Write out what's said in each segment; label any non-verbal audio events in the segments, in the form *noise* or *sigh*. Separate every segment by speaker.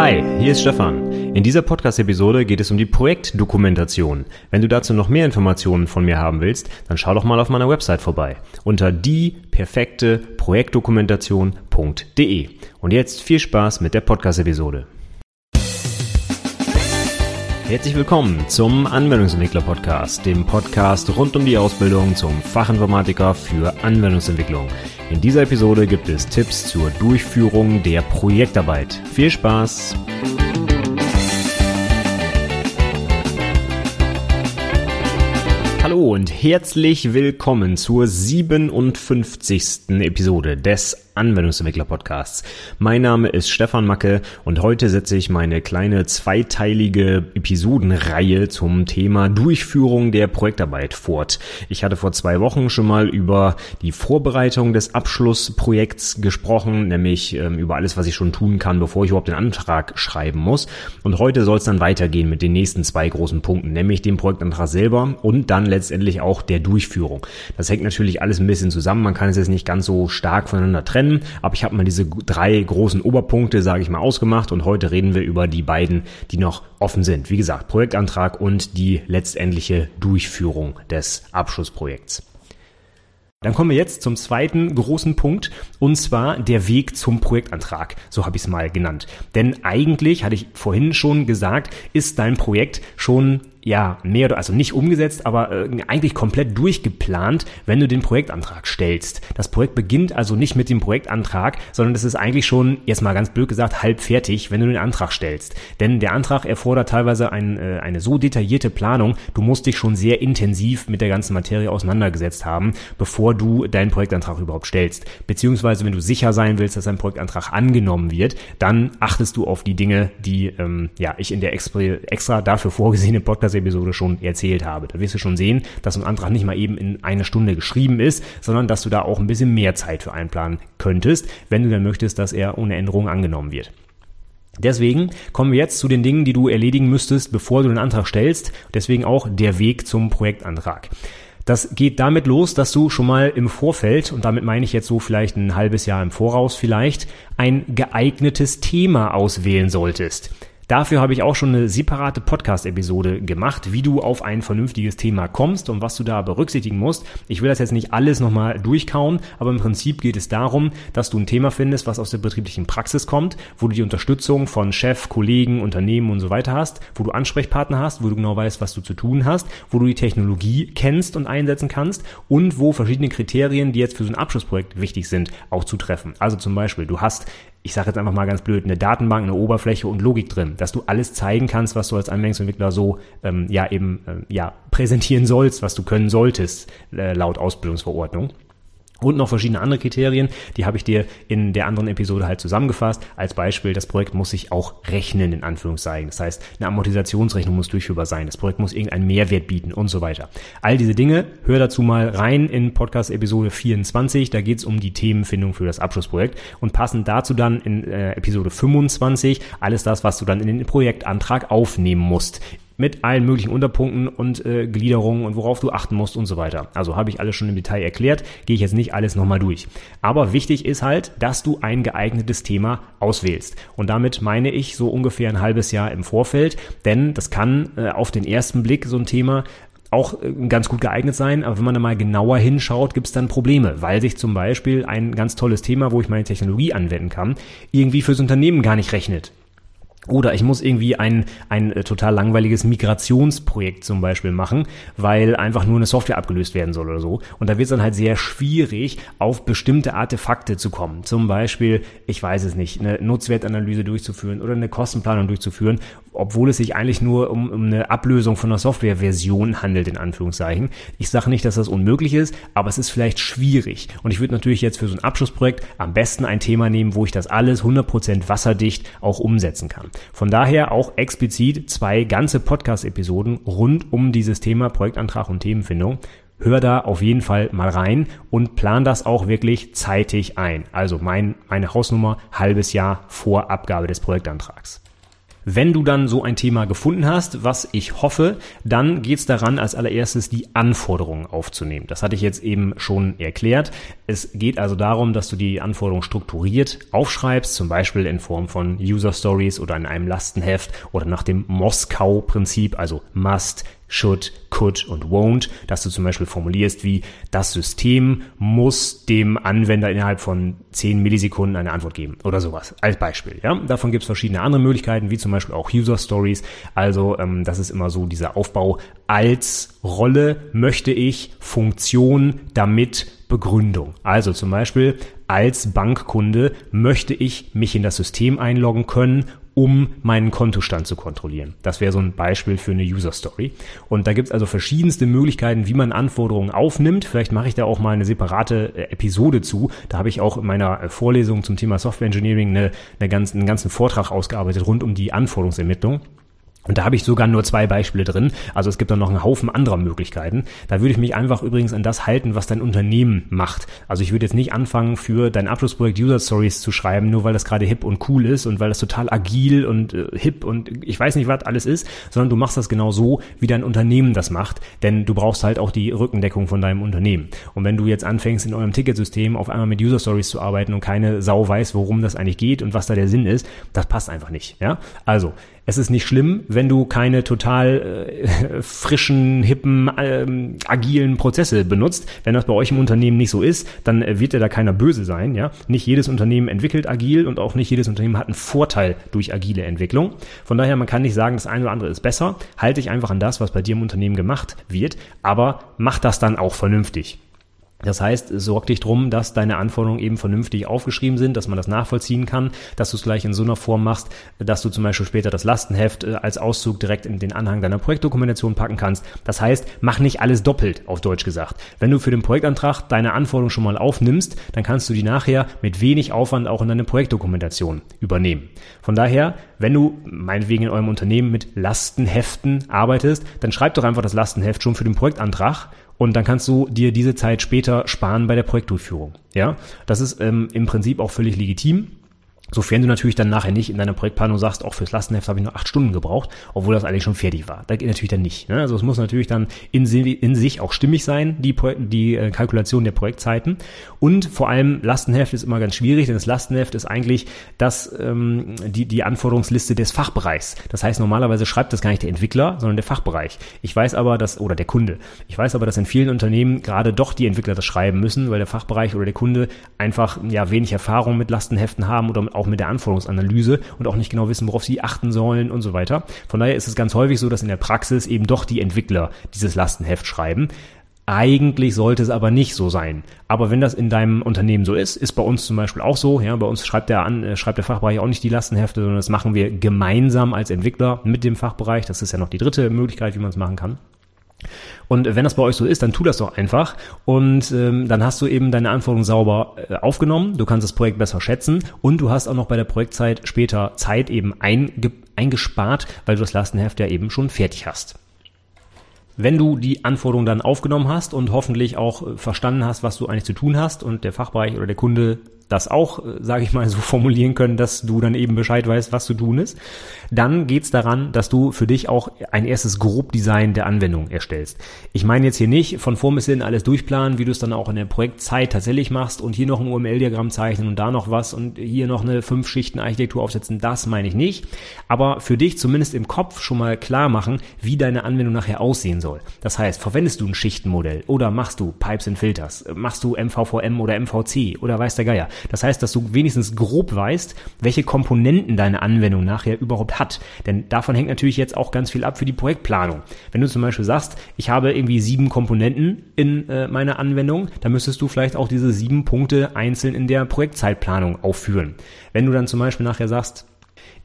Speaker 1: Hi, hier ist Stefan. In dieser Podcast-Episode geht es um die Projektdokumentation. Wenn du dazu noch mehr Informationen von mir haben willst, dann schau doch mal auf meiner Website vorbei unter dieperfekteprojektdokumentation.de. Und jetzt viel Spaß mit der Podcast-Episode. Herzlich willkommen zum Anwendungsentwickler Podcast, dem Podcast rund um die Ausbildung zum Fachinformatiker für Anwendungsentwicklung. In dieser Episode gibt es Tipps zur Durchführung der Projektarbeit. Viel Spaß! Hallo und herzlich willkommen zur 57. Episode des Anwendungsentwickler Podcasts. Mein Name ist Stefan Macke und heute setze ich meine kleine zweiteilige Episodenreihe zum Thema Durchführung der Projektarbeit fort. Ich hatte vor zwei Wochen schon mal über die Vorbereitung des Abschlussprojekts gesprochen, nämlich ähm, über alles, was ich schon tun kann, bevor ich überhaupt den Antrag schreiben muss. Und heute soll es dann weitergehen mit den nächsten zwei großen Punkten, nämlich dem Projektantrag selber und dann letztendlich auch der Durchführung. Das hängt natürlich alles ein bisschen zusammen. Man kann es jetzt nicht ganz so stark voneinander trennen trennen, aber ich habe mal diese drei großen Oberpunkte, sage ich mal, ausgemacht und heute reden wir über die beiden, die noch offen sind. Wie gesagt, Projektantrag und die letztendliche Durchführung des Abschlussprojekts. Dann kommen wir jetzt zum zweiten großen Punkt und zwar der Weg zum Projektantrag. So habe ich es mal genannt. Denn eigentlich, hatte ich vorhin schon gesagt, ist dein Projekt schon ja, mehr oder also nicht umgesetzt, aber äh, eigentlich komplett durchgeplant, wenn du den Projektantrag stellst. Das Projekt beginnt also nicht mit dem Projektantrag, sondern es ist eigentlich schon, erstmal ganz blöd gesagt, halb fertig, wenn du den Antrag stellst. Denn der Antrag erfordert teilweise ein, äh, eine so detaillierte Planung, du musst dich schon sehr intensiv mit der ganzen Materie auseinandergesetzt haben, bevor du deinen Projektantrag überhaupt stellst. Beziehungsweise, wenn du sicher sein willst, dass dein Projektantrag angenommen wird, dann achtest du auf die Dinge, die ähm, ja ich in der extra, extra dafür vorgesehenen Podcast Episode schon erzählt habe. Da wirst du schon sehen, dass ein Antrag nicht mal eben in einer Stunde geschrieben ist, sondern dass du da auch ein bisschen mehr Zeit für einplanen könntest, wenn du dann möchtest, dass er ohne Änderung angenommen wird. Deswegen kommen wir jetzt zu den Dingen, die du erledigen müsstest, bevor du den Antrag stellst. Deswegen auch der Weg zum Projektantrag. Das geht damit los, dass du schon mal im Vorfeld, und damit meine ich jetzt so vielleicht ein halbes Jahr im Voraus vielleicht, ein geeignetes Thema auswählen solltest. Dafür habe ich auch schon eine separate Podcast-Episode gemacht, wie du auf ein vernünftiges Thema kommst und was du da berücksichtigen musst. Ich will das jetzt nicht alles nochmal durchkauen, aber im Prinzip geht es darum, dass du ein Thema findest, was aus der betrieblichen Praxis kommt, wo du die Unterstützung von Chef, Kollegen, Unternehmen und so weiter hast, wo du Ansprechpartner hast, wo du genau weißt, was du zu tun hast, wo du die Technologie kennst und einsetzen kannst und wo verschiedene Kriterien, die jetzt für so ein Abschlussprojekt wichtig sind, auch zu treffen. Also zum Beispiel, du hast ich sage jetzt einfach mal ganz blöd, eine Datenbank, eine Oberfläche und Logik drin, dass du alles zeigen kannst, was du als Anwendungsentwickler so ähm, ja eben äh, ja präsentieren sollst, was du können solltest äh, laut Ausbildungsverordnung. Und noch verschiedene andere Kriterien, die habe ich dir in der anderen Episode halt zusammengefasst. Als Beispiel, das Projekt muss sich auch rechnen, in Anführungszeichen. Das heißt, eine Amortisationsrechnung muss durchführbar sein. Das Projekt muss irgendeinen Mehrwert bieten und so weiter. All diese Dinge, hör dazu mal rein in Podcast Episode 24. Da geht es um die Themenfindung für das Abschlussprojekt. Und passend dazu dann in äh, Episode 25 alles das, was du dann in den Projektantrag aufnehmen musst mit allen möglichen Unterpunkten und äh, Gliederungen und worauf du achten musst und so weiter. Also habe ich alles schon im Detail erklärt, gehe ich jetzt nicht alles nochmal durch. Aber wichtig ist halt, dass du ein geeignetes Thema auswählst. Und damit meine ich so ungefähr ein halbes Jahr im Vorfeld, denn das kann äh, auf den ersten Blick so ein Thema auch äh, ganz gut geeignet sein, aber wenn man da mal genauer hinschaut, gibt es dann Probleme, weil sich zum Beispiel ein ganz tolles Thema, wo ich meine Technologie anwenden kann, irgendwie fürs Unternehmen gar nicht rechnet. Oder ich muss irgendwie ein, ein äh, total langweiliges Migrationsprojekt zum Beispiel machen, weil einfach nur eine Software abgelöst werden soll oder so. Und da wird es dann halt sehr schwierig, auf bestimmte Artefakte zu kommen. Zum Beispiel, ich weiß es nicht, eine Nutzwertanalyse durchzuführen oder eine Kostenplanung durchzuführen, obwohl es sich eigentlich nur um, um eine Ablösung von einer Softwareversion handelt, in Anführungszeichen. Ich sage nicht, dass das unmöglich ist, aber es ist vielleicht schwierig. Und ich würde natürlich jetzt für so ein Abschlussprojekt am besten ein Thema nehmen, wo ich das alles 100% wasserdicht auch umsetzen kann. Von daher auch explizit zwei ganze Podcast-Episoden rund um dieses Thema Projektantrag und Themenfindung. Hör da auf jeden Fall mal rein und plan das auch wirklich zeitig ein. Also mein, meine Hausnummer halbes Jahr vor Abgabe des Projektantrags. Wenn du dann so ein Thema gefunden hast, was ich hoffe, dann geht es daran, als allererstes die Anforderungen aufzunehmen. Das hatte ich jetzt eben schon erklärt. Es geht also darum, dass du die Anforderungen strukturiert aufschreibst, zum Beispiel in Form von User Stories oder in einem Lastenheft oder nach dem Moskau-Prinzip, also must, should, could und won't, dass du zum Beispiel formulierst wie das System muss dem Anwender innerhalb von 10 Millisekunden eine Antwort geben oder sowas als Beispiel. Ja, davon gibt es verschiedene andere Möglichkeiten, wie zum Beispiel auch User Stories. Also ähm, das ist immer so dieser Aufbau als Rolle möchte ich Funktion damit Begründung. Also zum Beispiel als Bankkunde möchte ich mich in das System einloggen können um meinen Kontostand zu kontrollieren. Das wäre so ein Beispiel für eine User Story. Und da gibt es also verschiedenste Möglichkeiten, wie man Anforderungen aufnimmt. Vielleicht mache ich da auch mal eine separate äh, Episode zu. Da habe ich auch in meiner äh, Vorlesung zum Thema Software Engineering eine, eine ganz, einen ganzen Vortrag ausgearbeitet rund um die Anforderungsermittlung. Und da habe ich sogar nur zwei Beispiele drin. Also es gibt dann noch einen Haufen anderer Möglichkeiten. Da würde ich mich einfach übrigens an das halten, was dein Unternehmen macht. Also ich würde jetzt nicht anfangen, für dein Abschlussprojekt User Stories zu schreiben, nur weil das gerade hip und cool ist und weil das total agil und äh, hip und ich weiß nicht, was alles ist, sondern du machst das genau so, wie dein Unternehmen das macht. Denn du brauchst halt auch die Rückendeckung von deinem Unternehmen. Und wenn du jetzt anfängst, in eurem Ticketsystem auf einmal mit User Stories zu arbeiten und keine Sau weiß, worum das eigentlich geht und was da der Sinn ist, das passt einfach nicht. Ja? Also, es ist nicht schlimm, wenn du keine total äh, *laughs* frischen, hippen, ähm, agilen Prozesse benutzt. Wenn das bei euch im Unternehmen nicht so ist, dann äh, wird dir da keiner böse sein. Ja, nicht jedes Unternehmen entwickelt agil und auch nicht jedes Unternehmen hat einen Vorteil durch agile Entwicklung. Von daher, man kann nicht sagen, das eine oder andere ist besser. Halte dich einfach an das, was bei dir im Unternehmen gemacht wird, aber mach das dann auch vernünftig. Das heißt, sorg dich drum, dass deine Anforderungen eben vernünftig aufgeschrieben sind, dass man das nachvollziehen kann, dass du es gleich in so einer Form machst, dass du zum Beispiel später das Lastenheft äh, als Auszug direkt in den Anhang deiner Projektdokumentation packen kannst. Das heißt, mach nicht alles doppelt, auf Deutsch gesagt. Wenn du für den Projektantrag deine Anforderungen schon mal aufnimmst, dann kannst du die nachher mit wenig Aufwand auch in deine Projektdokumentation übernehmen. Von daher, wenn du meinetwegen in eurem Unternehmen mit Lastenheften arbeitest, dann schreib doch einfach das Lastenheft schon für den Projektantrag und dann kannst du dir diese Zeit später sparen bei der Projektdurchführung. Ja, das ist ähm, im Prinzip auch völlig legitim. Sofern du natürlich dann nachher nicht in deiner Projektplanung sagst, auch fürs Lastenheft habe ich nur acht Stunden gebraucht, obwohl das eigentlich schon fertig war. Das geht natürlich dann nicht. Ne? Also es muss natürlich dann in, in, sich auch stimmig sein, die, die äh, Kalkulation der Projektzeiten. Und vor allem Lastenheft ist immer ganz schwierig, denn das Lastenheft ist eigentlich das, ähm, die, die Anforderungsliste des Fachbereichs. Das heißt, normalerweise schreibt das gar nicht der Entwickler, sondern der Fachbereich. Ich weiß aber, dass, oder der Kunde. Ich weiß aber, dass in vielen Unternehmen gerade doch die Entwickler das schreiben müssen, weil der Fachbereich oder der Kunde einfach ja wenig Erfahrung mit Lastenheften haben oder auch mit der Anforderungsanalyse und auch nicht genau wissen, worauf sie achten sollen und so weiter. Von daher ist es ganz häufig so, dass in der Praxis eben doch die Entwickler dieses Lastenheft schreiben. Eigentlich sollte es aber nicht so sein. Aber wenn das in deinem Unternehmen so ist, ist bei uns zum Beispiel auch so. Ja, bei uns schreibt der an, äh, schreibt der Fachbereich auch nicht die Lastenhefte, sondern das machen wir gemeinsam als Entwickler mit dem Fachbereich. Das ist ja noch die dritte Möglichkeit, wie man es machen kann. Und wenn das bei euch so ist, dann tu das doch einfach. Und ähm, dann hast du eben deine Anforderungen sauber äh, aufgenommen, du kannst das Projekt besser schätzen. Und du hast auch noch bei der Projektzeit später Zeit eben einge eingespart, weil du das Lastenheft ja eben schon fertig hast. Wenn du die Anforderungen dann aufgenommen hast und hoffentlich auch äh, verstanden hast, was du eigentlich zu tun hast und der Fachbereich oder der Kunde das auch, äh, sage ich mal, so formulieren können, dass du dann eben Bescheid weißt, was zu tun ist. Dann geht's daran, dass du für dich auch ein erstes Grobdesign der Anwendung erstellst. Ich meine jetzt hier nicht von vor bis hin alles durchplanen, wie du es dann auch in der Projektzeit tatsächlich machst und hier noch ein UML-Diagramm zeichnen und da noch was und hier noch eine fünf Schichten Architektur aufsetzen. Das meine ich nicht. Aber für dich zumindest im Kopf schon mal klar machen, wie deine Anwendung nachher aussehen soll. Das heißt, verwendest du ein Schichtenmodell oder machst du Pipes and Filters, machst du MVVM oder MVC oder weiß der Geier. Das heißt, dass du wenigstens grob weißt, welche Komponenten deine Anwendung nachher überhaupt hat. Denn davon hängt natürlich jetzt auch ganz viel ab für die Projektplanung. Wenn du zum Beispiel sagst, ich habe irgendwie sieben Komponenten in äh, meiner Anwendung, dann müsstest du vielleicht auch diese sieben Punkte einzeln in der Projektzeitplanung aufführen. Wenn du dann zum Beispiel nachher sagst,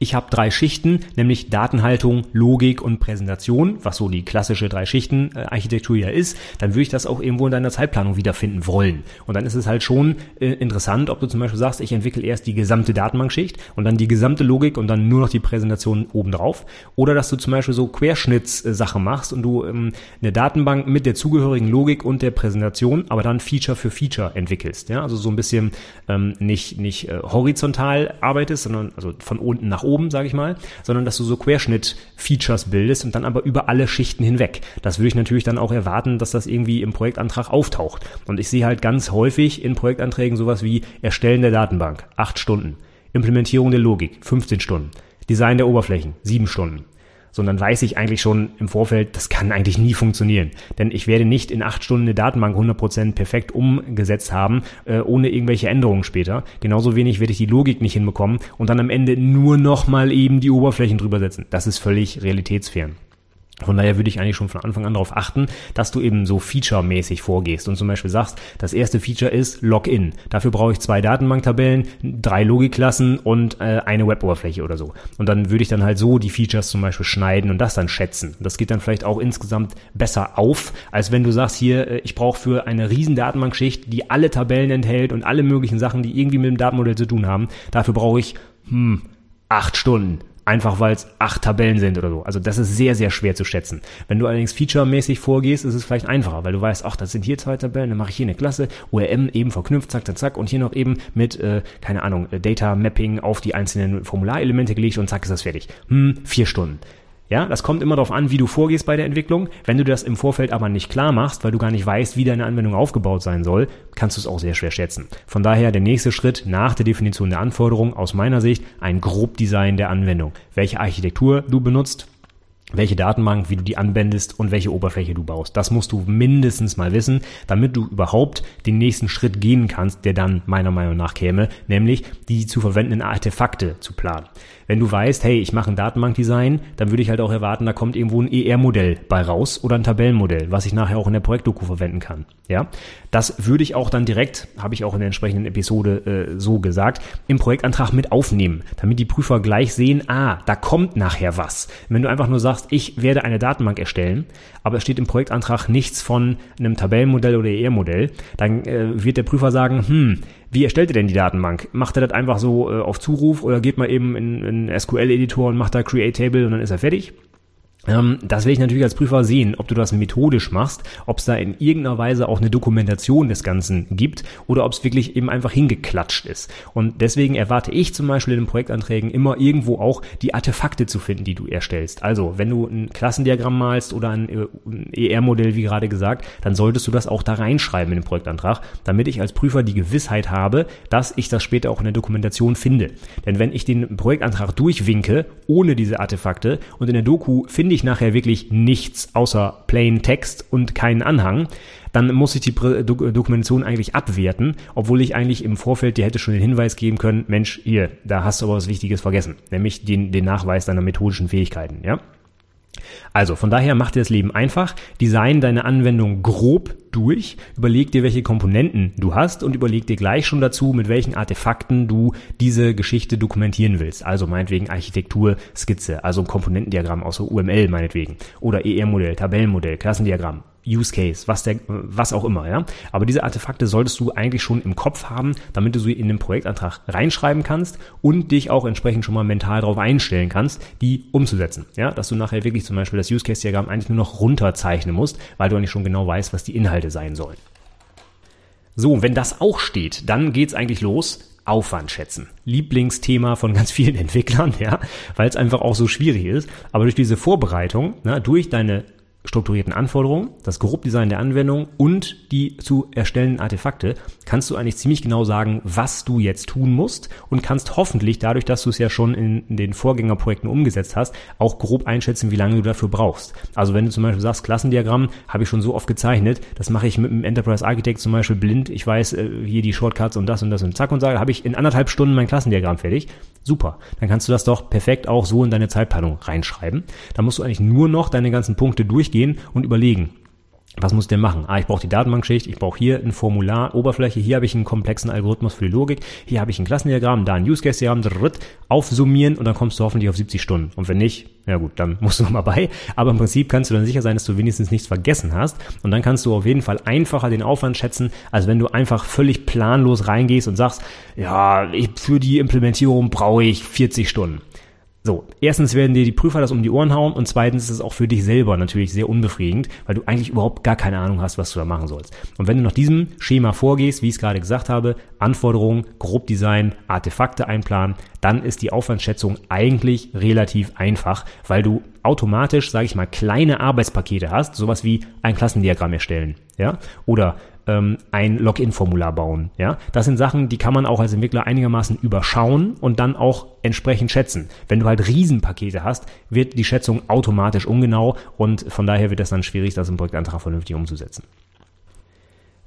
Speaker 1: ich habe drei Schichten, nämlich Datenhaltung, Logik und Präsentation, was so die klassische drei Schichten äh, Architektur ja ist, dann würde ich das auch irgendwo in deiner Zeitplanung wiederfinden wollen. Und dann ist es halt schon äh, interessant, ob du zum Beispiel sagst, ich entwickle erst die gesamte Datenbankschicht und dann die gesamte Logik und dann nur noch die Präsentation obendrauf. Oder dass du zum Beispiel so Querschnittssachen machst und du ähm, eine Datenbank mit der zugehörigen Logik und der Präsentation, aber dann Feature für Feature entwickelst. Ja, also so ein bisschen ähm, nicht, nicht äh, horizontal arbeitest, sondern also von unten unten nach oben, sage ich mal, sondern dass du so Querschnitt-Features bildest und dann aber über alle Schichten hinweg. Das würde ich natürlich dann auch erwarten, dass das irgendwie im Projektantrag auftaucht. Und ich sehe halt ganz häufig in Projektanträgen sowas wie Erstellen der Datenbank, acht Stunden. Implementierung der Logik, 15 Stunden. Design der Oberflächen, sieben Stunden sondern weiß ich eigentlich schon im Vorfeld, das kann eigentlich nie funktionieren. Denn ich werde nicht in acht Stunden eine Datenbank 100% perfekt umgesetzt haben, äh, ohne irgendwelche Änderungen später. Genauso wenig werde ich die Logik nicht hinbekommen und dann am Ende nur nochmal eben die Oberflächen drüber setzen. Das ist völlig realitätsfern. Von daher würde ich eigentlich schon von Anfang an darauf achten, dass du eben so featuremäßig vorgehst und zum Beispiel sagst, das erste Feature ist Login. Dafür brauche ich zwei Datenbanktabellen, drei Logikklassen und äh, eine Weboberfläche oder so. Und dann würde ich dann halt so die Features zum Beispiel schneiden und das dann schätzen. Das geht dann vielleicht auch insgesamt besser auf, als wenn du sagst hier, äh, ich brauche für eine riesen Datenbankschicht, die alle Tabellen enthält und alle möglichen Sachen, die irgendwie mit dem Datenmodell zu tun haben. Dafür brauche ich hm, acht Stunden einfach weil es acht Tabellen sind oder so. Also das ist sehr, sehr schwer zu schätzen. Wenn du allerdings featuremäßig vorgehst, ist es vielleicht einfacher, weil du weißt, ach, das sind hier zwei Tabellen, dann mache ich hier eine Klasse, ORM eben verknüpft, zack, zack, zack, und hier noch eben mit, äh, keine Ahnung, Data Mapping auf die einzelnen Formularelemente gelegt und zack, ist das fertig. Hm, vier Stunden. Ja, das kommt immer darauf an, wie du vorgehst bei der Entwicklung. Wenn du das im Vorfeld aber nicht klar machst, weil du gar nicht weißt, wie deine Anwendung aufgebaut sein soll, kannst du es auch sehr schwer schätzen. Von daher der nächste Schritt nach der Definition der Anforderungen aus meiner Sicht ein Grobdesign der Anwendung. Welche Architektur du benutzt, welche Datenbank, wie du die anwendest und welche Oberfläche du baust. Das musst du mindestens mal wissen, damit du überhaupt den nächsten Schritt gehen kannst, der dann meiner Meinung nach käme, nämlich die zu verwendenden Artefakte zu planen. Wenn du weißt, hey, ich mache ein Datenbankdesign, dann würde ich halt auch erwarten, da kommt irgendwo ein ER-Modell bei raus oder ein Tabellenmodell, was ich nachher auch in der Projektdoku verwenden kann. Ja, das würde ich auch dann direkt, habe ich auch in der entsprechenden Episode äh, so gesagt, im Projektantrag mit aufnehmen, damit die Prüfer gleich sehen, ah, da kommt nachher was. Wenn du einfach nur sagst, ich werde eine Datenbank erstellen, aber es steht im Projektantrag nichts von einem Tabellenmodell oder ER-Modell, dann äh, wird der Prüfer sagen, hm, wie erstellt ihr denn die Datenbank? Macht er das einfach so äh, auf Zuruf oder geht mal eben in, in SQL-Editor und macht da Create Table und dann ist er fertig? Ähm, das will ich natürlich als Prüfer sehen, ob du das methodisch machst, ob es da in irgendeiner Weise auch eine Dokumentation des Ganzen gibt oder ob es wirklich eben einfach hingeklatscht ist. Und deswegen erwarte ich zum Beispiel in den Projektanträgen immer irgendwo auch die Artefakte zu finden, die du erstellst. Also, wenn du ein Klassendiagramm malst oder ein ER-Modell, wie gerade gesagt, dann solltest du das auch da reinschreiben in den Projektantrag, damit ich als Prüfer die Gewissheit habe, dass ich das später auch in der Dokumentation finde. Denn wenn ich den Projektantrag durchwinke, ohne diese Artefakte und in der Doku finde finde ich nachher wirklich nichts außer plain Text und keinen Anhang, dann muss ich die Dokumentation eigentlich abwerten, obwohl ich eigentlich im Vorfeld dir hätte schon den Hinweis geben können, Mensch, hier, da hast du aber was Wichtiges vergessen, nämlich den, den Nachweis deiner methodischen Fähigkeiten, ja? Also von daher mach dir das Leben einfach, design deine Anwendung grob durch, überleg dir, welche Komponenten du hast und überleg dir gleich schon dazu, mit welchen Artefakten du diese Geschichte dokumentieren willst. Also meinetwegen Architektur, Skizze, also ein Komponentendiagramm aus UML meinetwegen oder ER-Modell, Tabellenmodell, Klassendiagramm, Use Case, was der, was auch immer, ja. Aber diese Artefakte solltest du eigentlich schon im Kopf haben, damit du sie in den Projektantrag reinschreiben kannst und dich auch entsprechend schon mal mental darauf einstellen kannst, die umzusetzen, ja. Dass du nachher wirklich zum Beispiel das Use Case Diagramm eigentlich nur noch runterzeichnen musst, weil du eigentlich schon genau weißt, was die Inhalte sein sollen. So, wenn das auch steht, dann geht's eigentlich los. Aufwand schätzen. Lieblingsthema von ganz vielen *laughs* Entwicklern, ja, weil es einfach auch so schwierig ist. Aber durch diese Vorbereitung, na, durch deine strukturierten Anforderungen, das Grobdesign der Anwendung und die zu erstellenden Artefakte kannst du eigentlich ziemlich genau sagen, was du jetzt tun musst und kannst hoffentlich dadurch, dass du es ja schon in, den Vorgängerprojekten umgesetzt hast, auch grob einschätzen, wie lange du dafür brauchst. Also wenn du zum Beispiel sagst, Klassendiagramm habe ich schon so oft gezeichnet, das mache ich mit dem Enterprise Architect zum Beispiel blind, ich weiß äh, hier die Shortcuts und das und das und zack und sage, habe ich in anderthalb Stunden mein Klassendiagramm fertig. Super. Dann kannst du das doch perfekt auch so in deine Zeitplanung reinschreiben. Da musst du eigentlich nur noch deine ganzen Punkte durchgehen und überlegen, was muss ich denn machen? Ah, ich brauche die Datenbankschicht, ich brauche hier ein Formular, Oberfläche, hier habe ich einen komplexen Algorithmus für die Logik, hier habe ich ein Klassendiagramm, da ein Use Case Diagramm, aufsummieren und dann kommst du hoffentlich auf 70 Stunden. Und wenn nicht, ja gut, dann musst du *laughs* mal bei. Aber im Prinzip kannst du dann sicher sein, dass du wenigstens nichts vergessen hast. Und dann kannst du auf jeden Fall einfacher den Aufwand schätzen, als wenn du einfach völlig planlos reingehst und sagst, ja, für die Implementierung brauche ich 40 Stunden So, erstens werden dir die Prüfer das um die Ohren hauen und zweitens ist es auch für dich selber natürlich sehr unbefriedigend, weil du eigentlich überhaupt gar keine Ahnung hast, was du da machen sollst. Und wenn du nach diesem Schema vorgehst, wie ich es gerade gesagt habe, Anforderungen, Grobdesign, Artefakte einplanen, dann ist die Aufwandschätzung eigentlich relativ einfach, weil du automatisch, sage ich mal, kleine Arbeitspakete hast, sowas wie ein Klassendiagramm erstellen, ja, oder ähm, ein Login-Formular bauen. Ja, das sind Sachen, die kann man auch als Entwickler einigermaßen überschauen und dann auch entsprechend schätzen. Wenn du halt Riesenpakete hast, wird die Schätzung automatisch ungenau und von daher wird es dann schwierig, das im Projektantrag vernünftig umzusetzen.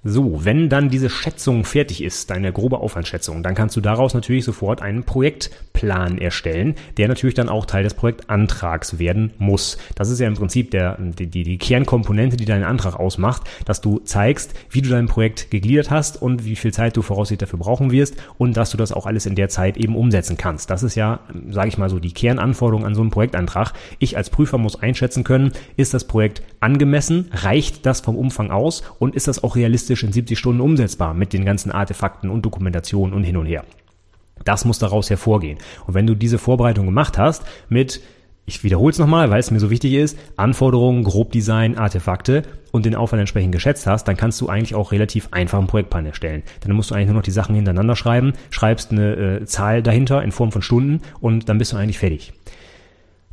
Speaker 1: So, wenn dann diese Schätzung fertig ist, deine grobe Aufwandschätzung, dann kannst du daraus natürlich sofort einen Projektplan erstellen, der natürlich dann auch Teil des Projektantrags werden muss. Das ist ja im Prinzip der, die, die, Kernkomponente, die deinen Antrag ausmacht, dass du zeigst, wie du dein Projekt gegliedert hast und wie viel Zeit du voraussichtlich dafür brauchen wirst und dass du das auch alles in der Zeit eben umsetzen kannst. Das ist ja, sage ich mal so, die Kernanforderung an so einen Projektantrag. Ich als Prüfer muss einschätzen können, ist das Projekt angemessen, reicht das vom Umfang aus und ist das auch realistisch realistisch in 70 Stunden umsetzbar mit den ganzen Artefakten und Dokumentationen und hin und her. Das muss daraus hervorgehen. Und wenn du diese Vorbereitung gemacht hast mit ich wiederhole es nochmal, weil es mir so wichtig ist, Anforderungen, Grobdesign, Artefakte und den Aufwand entsprechend geschätzt hast, dann kannst du eigentlich auch relativ einfach einen Projektplan erstellen. Dann musst du eigentlich nur noch die Sachen hintereinander schreiben, schreibst eine äh, Zahl dahinter in Form von Stunden und dann bist du eigentlich fertig.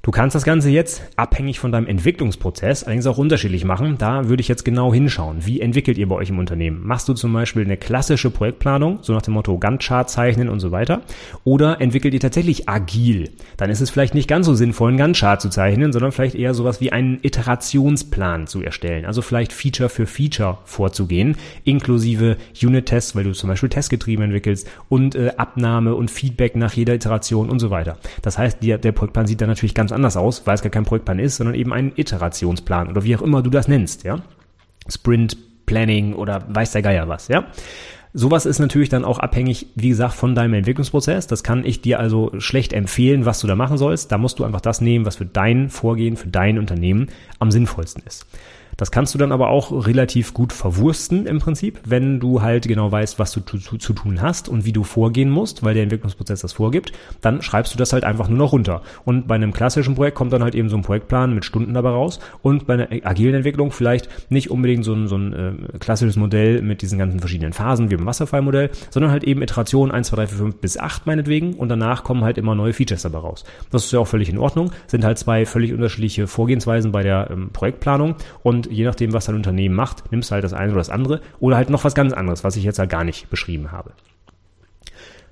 Speaker 1: Du kannst das Ganze jetzt abhängig von deinem Entwicklungsprozess allerdings auch unterschiedlich machen. Da würde ich jetzt genau hinschauen. Wie entwickelt ihr bei euch im Unternehmen? Machst du zum Beispiel eine klassische Projektplanung, so nach dem Motto Gantt-Chart zeichnen und so weiter? Oder entwickelt ihr tatsächlich agil? Dann ist es vielleicht nicht ganz so sinnvoll, einen Gantt-Chart zu zeichnen, sondern vielleicht eher sowas wie einen Iterationsplan zu erstellen. Also vielleicht Feature für Feature vorzugehen, inklusive Unit-Tests, weil du zum Beispiel testgetrieben entwickelst und äh, Abnahme und Feedback nach jeder Iteration und so weiter. Das heißt, der, der Projektplan sieht dann natürlich ganz anders aus, weil es gar kein Projektplan ist, sondern eben ein Iterationsplan oder wie auch immer du das nennst, ja. Sprint Planning oder weiß der Geier was, ja. Sowas ist natürlich dann auch abhängig, wie gesagt, von deinem Entwicklungsprozess. Das kann ich dir also schlecht empfehlen, was du da machen sollst. Da musst du einfach das nehmen, was für dein Vorgehen, für dein Unternehmen am sinnvollsten ist. Das kannst du dann aber auch relativ gut verwursten im Prinzip, wenn du halt genau weißt, was du zu, zu, zu, tun hast und wie du vorgehen musst, weil der Entwicklungsprozess das vorgibt, dann schreibst du das halt einfach nur noch runter. Und bei einem klassischen Projekt kommt dann halt eben so ein Projektplan mit Stunden dabei raus und bei einer agilen Entwicklung vielleicht nicht unbedingt so ein, so ein äh, klassisches Modell mit diesen ganzen verschiedenen Phasen wie beim Wasserfallmodell, sondern halt eben Iterationen 1, 2, 3, 4, 5 bis 8 meinetwegen und danach kommen halt immer neue Features dabei raus. Das ist ja auch völlig in Ordnung, sind halt zwei völlig unterschiedliche Vorgehensweisen bei der ähm, Projektplanung und je nachdem, was dein Unternehmen macht, nimmst du halt das eine oder das andere oder halt noch was ganz anderes, was ich jetzt halt gar nicht beschrieben habe.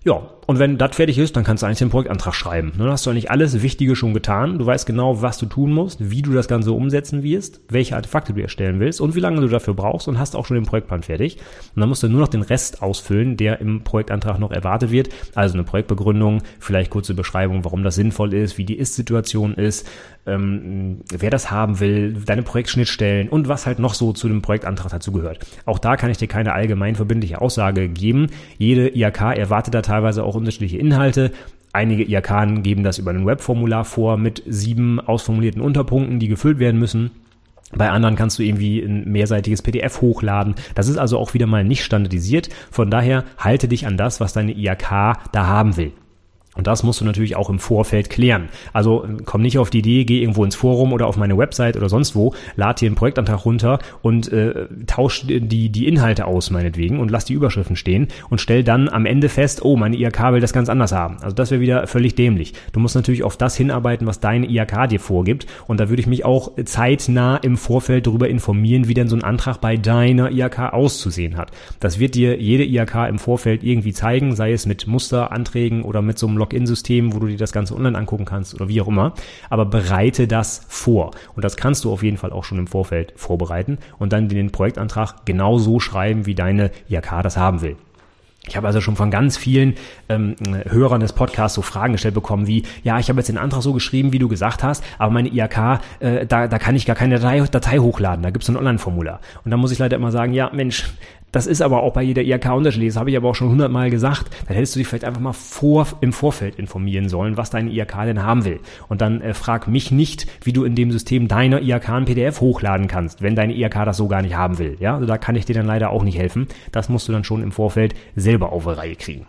Speaker 1: Ja, und wenn das fertig ist, dann kannst du eigentlich den Projektantrag schreiben. Dann hast du eigentlich alles Wichtige schon getan. Du weißt genau, was du tun musst, wie du das Ganze umsetzen wirst, welche Artefakte du erstellen willst und wie lange du dafür brauchst und hast auch schon den Projektplan fertig. Und dann musst du nur noch den Rest ausfüllen, der im Projektantrag noch erwartet wird. Also eine Projektbegründung, vielleicht kurze Beschreibung, warum das sinnvoll ist, wie die Ist-Situation ist, ähm, wer das haben will, deine Projektschnittstellen und was halt noch so zu dem Projektantrag dazu gehört. Auch da kann ich dir keine allgemein verbindliche Aussage geben. Jede IAK erwartet da teilweise auch unterschiedliche Inhalte. Einige IAK geben das über ein Webformular vor mit sieben ausformulierten Unterpunkten, die gefüllt werden müssen. Bei anderen kannst du irgendwie ein mehrseitiges PDF hochladen. Das ist also auch wieder mal nicht standardisiert. Von daher halte dich an das, was deine IAK da haben will. Und das musst du natürlich auch im Vorfeld klären. Also komm nicht auf die Idee, geh irgendwo ins Forum oder auf meine Website oder sonst wo, lad dir einen Projektantrag runter und äh, tausch die, die Inhalte aus, meinetwegen, und lass die Überschriften stehen und stell dann am Ende fest, oh, meine IHK will das ganz anders haben. Also das wäre wieder völlig dämlich. Du musst natürlich auf das hinarbeiten, was deine IHK dir vorgibt. Und da würde ich mich auch zeitnah im Vorfeld darüber informieren, wie denn so ein Antrag bei deiner IHK auszusehen hat. Das wird dir jede IHK im Vorfeld irgendwie zeigen, sei es mit Musteranträgen oder mit so einem Login-System, wo du dir das Ganze online angucken kannst oder wie auch immer. Aber bereite das vor. Und das kannst du auf jeden Fall auch schon im Vorfeld vorbereiten und dann den Projektantrag genauso schreiben, wie deine IHK das haben will. Ich habe also schon von ganz vielen ähm, Hörern des Podcasts so Fragen gestellt bekommen wie, ja, ich habe jetzt den Antrag so geschrieben, wie du gesagt hast, aber meine IAK, äh, da, da kann ich gar keine Datei, Datei hochladen, da gibt es ein Online-Formular. Und da muss ich leider immer sagen, ja, Mensch, das ist aber auch bei jeder IHK unterschiedlich. Das habe ich aber auch schon hundertmal gesagt. Dann hättest du dich vielleicht einfach mal vor, im Vorfeld informieren sollen, was deine IHK denn haben will. Und dann äh, frag mich nicht, wie du in dem System deiner IHK ein PDF hochladen kannst, wenn deine IHK das so gar nicht haben will. Ja, also da kann ich dir dann leider auch nicht helfen. Das musst du dann schon im Vorfeld selber auf die Reihe kriegen.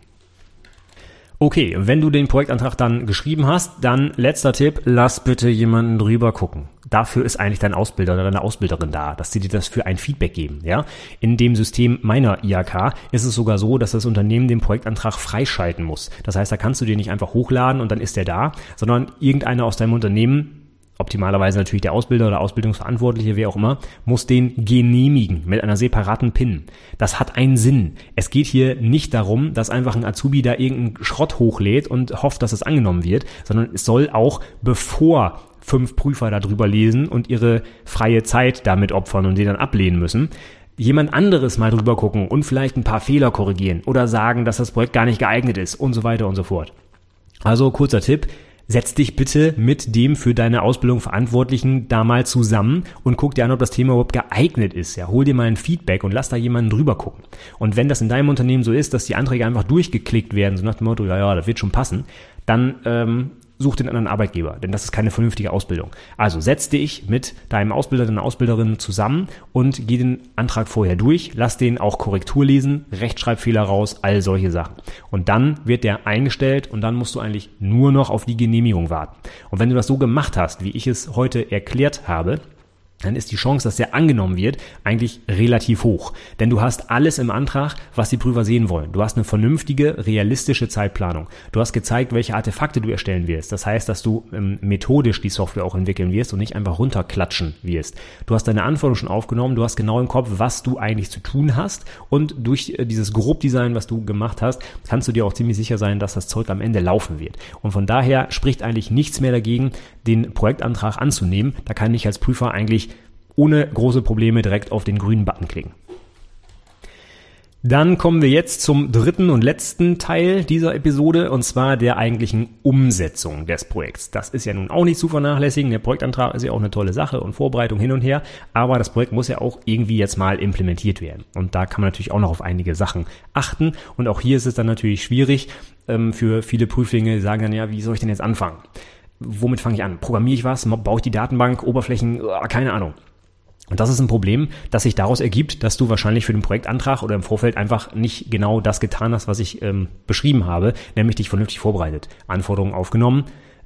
Speaker 1: Okay, wenn du den Projektantrag dann geschrieben hast, dann letzter Tipp, lass bitte jemanden drüber gucken. Dafür ist eigentlich dein Ausbilder oder deine Ausbilderin da, dass sie dir das für ein Feedback geben, ja? In dem System meiner IAK ist es sogar so, dass das Unternehmen den Projektantrag freischalten muss. Das heißt, da kannst du dir nicht einfach hochladen und dann ist der da, sondern irgendeiner aus deinem Unternehmen optimalerweise natürlich der Ausbilder oder Ausbildungsverantwortliche, wer auch immer, muss den genehmigen mit einer separaten PIN. Das hat einen Sinn. Es geht hier nicht darum, dass einfach ein Azubi da irgendeinen Schrott hochlädt und hofft, dass es angenommen wird, sondern es soll auch bevor fünf Prüfer darüber lesen und ihre freie Zeit damit opfern und die dann ablehnen müssen, jemand anderes mal drüber gucken und vielleicht ein paar Fehler korrigieren oder sagen, dass das Projekt gar nicht geeignet ist und so weiter und so fort. Also kurzer Tipp, setz dich bitte mit dem für deine Ausbildung Verantwortlichen da mal zusammen und guck dir an, ob das Thema überhaupt geeignet ist. Ja, hol dir mal ein Feedback und lass da jemanden drüber gucken. Und wenn das in deinem Unternehmen so ist, dass die Anträge einfach durchgeklickt werden, so nach dem Motto, ja, ja, das wird schon passen, dann ähm, such den anderen Arbeitgeber, denn das ist keine vernünftige Ausbildung. Also setz dich mit deinem Ausbilder, deiner Ausbilderin zusammen und geh den Antrag vorher durch, lass den auch Korrektur lesen, Rechtschreibfehler raus, all solche Sachen. Und dann wird der eingestellt und dann musst du eigentlich nur noch auf die Genehmigung warten. Und wenn du das so gemacht hast, wie ich es heute erklärt habe, dann ist die Chance, dass der angenommen wird, eigentlich relativ hoch. Denn du hast alles im Antrag, was die Prüfer sehen wollen. Du hast eine vernünftige, realistische Zeitplanung. Du hast gezeigt, welche Artefakte du erstellen wirst. Das heißt, dass du ähm, methodisch die Software auch entwickeln wirst und nicht einfach runterklatschen wirst. Du hast deine Anforderungen schon aufgenommen. Du hast genau im Kopf, was du eigentlich zu tun hast. Und durch äh, dieses Grobdesign, was du gemacht hast, kannst du dir auch ziemlich sicher sein, dass das Zeug am Ende laufen wird. Und von daher spricht eigentlich nichts mehr dagegen, den Projektantrag anzunehmen. Da kann ich als Prüfer eigentlich ohne große Probleme direkt auf den grünen Button klicken. Dann kommen wir jetzt zum dritten und letzten Teil dieser Episode und zwar der eigentlichen Umsetzung des Projekts. Das ist ja nun auch nicht zu vernachlässigen. Der Projektantrag ist ja auch eine tolle Sache und Vorbereitung hin und her, aber das Projekt muss ja auch irgendwie jetzt mal implementiert werden. Und da kann man natürlich auch noch auf einige Sachen achten. Und auch hier ist es dann natürlich schwierig ähm, für viele Prüflinge, die sagen dann ja, wie soll ich denn jetzt anfangen? Womit fange ich an? Programmiere ich was? Baue ich die Datenbank? Oberflächen? Keine Ahnung. Und das ist ein Problem, das sich daraus ergibt, dass du wahrscheinlich für den Projektantrag oder im Vorfeld einfach nicht genau das getan hast, was ich ähm, beschrieben habe, nämlich dich vernünftig vorbereitet. Anforderungen aufgenommen,